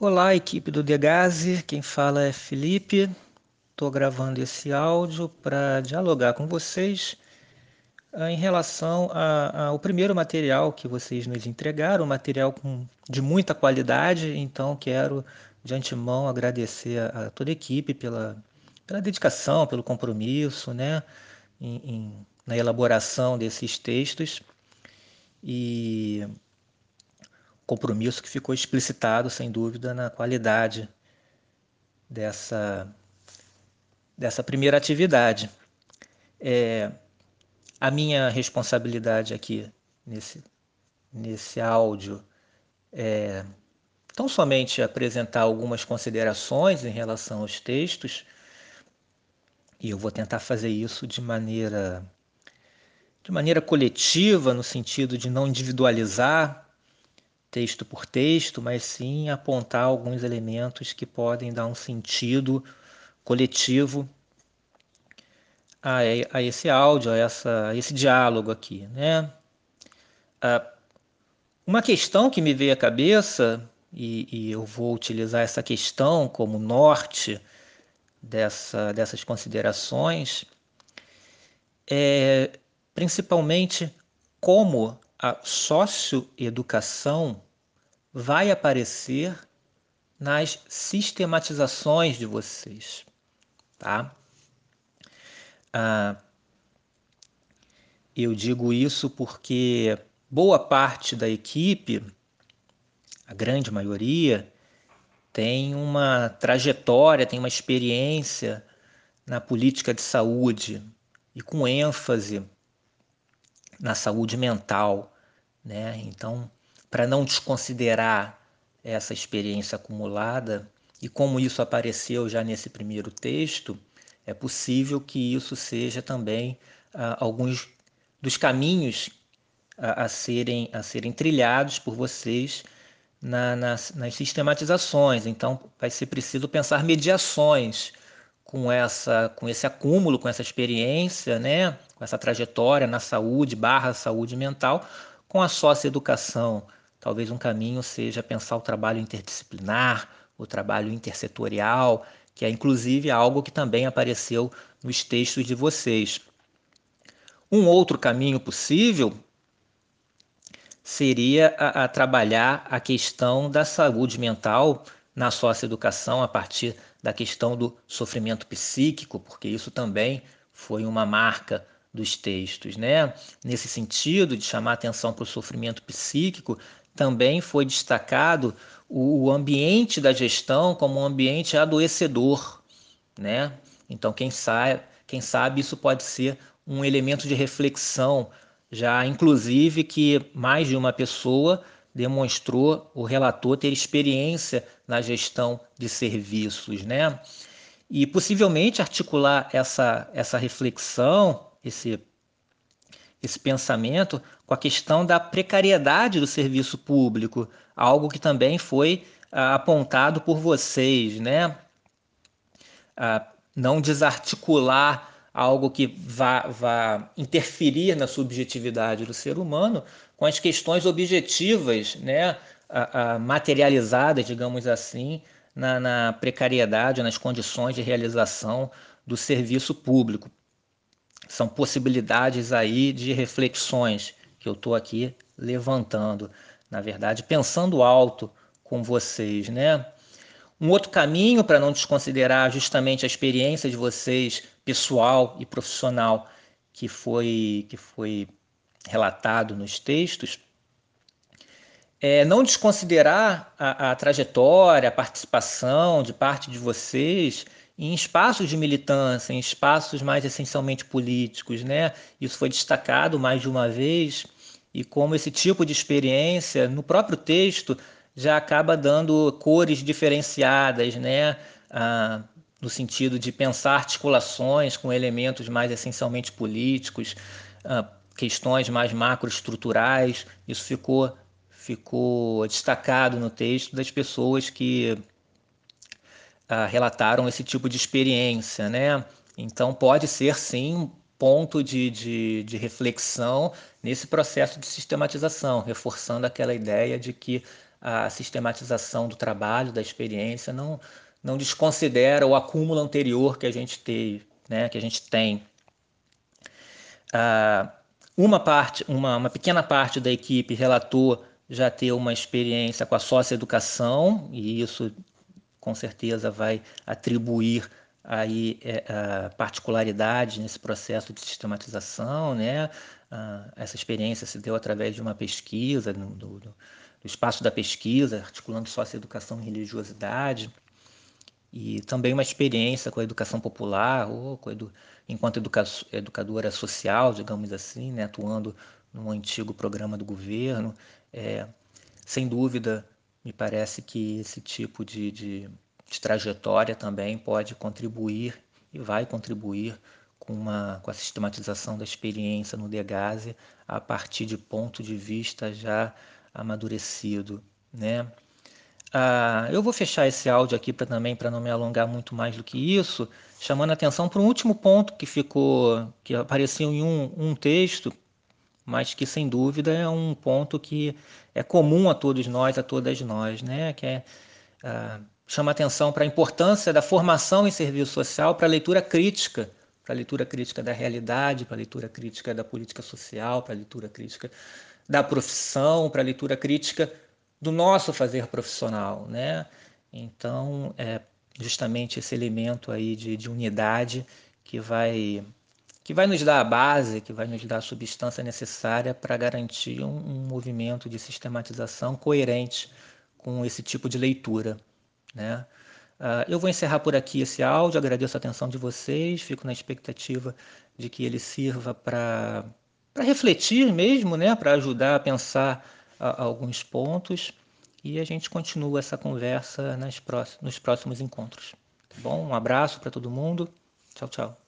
Olá, equipe do Degase, quem fala é Felipe. Estou gravando esse áudio para dialogar com vocês ah, em relação ao primeiro material que vocês nos entregaram, um material com- de muita qualidade, então quero de antemão agradecer a, a toda a equipe pela, pela dedicação, pelo compromisso, né, em- em- na elaboração desses textos. E compromisso que ficou explicitado, sem dúvida, na qualidade dessa, dessa primeira atividade. É, a minha responsabilidade aqui nesse, nesse áudio é tão somente apresentar algumas considerações em relação aos textos, e eu vou tentar fazer isso de maneira de maneira coletiva, no sentido de não individualizar texto por texto, mas sim apontar alguns elementos que podem dar um sentido coletivo a, a esse áudio, a, essa, a esse diálogo aqui. Né? Ah, uma questão que me veio à cabeça, e, e, eu vou utilizar essa questão como norte dessa, dessas considerações, é principalmente como a socioeducação vai aparecer nas sistematizações de vocês, tá? Ah, eu digo isso porque boa parte da equipe, a grande maioria, tem uma trajetória, tem uma experiência na política de saúde e com ênfase na saúde mental, né? Então, para não desconsiderar essa experiência acumulada e como isso apareceu já nesse primeiro texto, é possível que isso seja também ah, alguns dos caminhos a, a, serem, a serem trilhados por vocês na, nas, nas sistematizações. Então, vai ser preciso pensar mediações com essa com esse acúmulo, com essa experiência, né, com essa trajetória na saúde barra saúde mental, com a socioeducação. Talvez um caminho seja pensar o trabalho interdisciplinar, o trabalho intersetorial, que é inclusive algo que também apareceu nos textos de vocês. Um outro caminho possível seria a, a trabalhar a questão da saúde mental na socioeducação a partir da questão do sofrimento psíquico, porque isso também foi uma marca dos textos, né? Nesse sentido de chamar atenção para o sofrimento psíquico, também foi destacado o ambiente da gestão como um ambiente adoecedor, né? Então quem sabe, quem sabe isso pode ser um elemento de reflexão, já inclusive que mais de uma pessoa demonstrou o relator ter experiência na gestão de serviços, né? E possivelmente articular essa, essa reflexão, esse, esse pensamento com a questão da precariedade do serviço público, algo que também foi ah, apontado por vocês, né? Ah, não desarticular algo que vá, vá interferir na subjetividade do ser humano com as questões objetivas, né, materializadas, digamos assim, na, na precariedade, nas condições de realização do serviço público. São possibilidades aí de reflexões que eu estou aqui levantando, na verdade, pensando alto com vocês, né? Um outro caminho para não desconsiderar justamente a experiência de vocês pessoal e profissional que foi que foi relatado nos textos é não desconsiderar a, a trajetória, a participação de parte de vocês em espaços de militância, em espaços mais essencialmente políticos, né? Isso foi destacado mais de uma vez e como esse tipo de experiência no próprio texto já acaba dando cores diferenciadas, né? Ah, no sentido de pensar articulações com elementos mais essencialmente políticos, ah, questões mais macroestruturais. Isso ficou, ficou destacado no texto das pessoas que ah, relataram esse tipo de experiência, né? Então pode ser sim ponto de, de, de reflexão nesse processo de sistematização, reforçando aquela ideia de que a sistematização do trabalho, da experiência, não, não desconsidera o acúmulo anterior que a gente teve, né, que a gente tem. Ah, uma parte, uma, uma pequena parte da equipe relatou já ter uma experiência com a socioeducação, e isso com certeza vai atribuir aí é, particularidades nesse processo de sistematização, né? Ah, essa experiência se deu através de uma pesquisa, do, do, do espaço da pesquisa, articulando socioeducação e religiosidade, e também uma experiência com a educação popular, ou edu, enquanto educa, educadora social, digamos assim, né? atuando no antigo programa do governo. É, sem dúvida, me parece que esse tipo de, de, de trajetória também pode contribuir e vai contribuir com, uma, com a sistematização da experiência no Degase a partir de ponto de vista já amadurecido, né? Ah, eu vou fechar esse áudio aqui para também para não me alongar muito mais do que isso, chamando a atenção para um último ponto que ficou, que apareceu em um, um texto, mas que sem dúvida é um ponto que é comum a todos nós, a todas nós, né? Que é ah, chama atenção para a importância da formação em serviço social para a leitura crítica para a leitura crítica da realidade, para a leitura crítica da política social, para a leitura crítica da profissão, para a leitura crítica do nosso fazer profissional, né? Então, é justamente esse elemento aí de, de unidade que vai que vai nos dar a base, que vai nos dar a substância necessária para garantir um, um movimento de sistematização coerente com esse tipo de leitura, né? Uh, eu vou encerrar por aqui esse áudio, agradeço a atenção de vocês, fico na expectativa de que ele sirva para refletir mesmo, né, para ajudar a pensar uh, alguns pontos e a gente continua essa conversa nas próximos, nos próximos encontros. Tá bom? Um abraço para todo mundo. Tchau, tchau.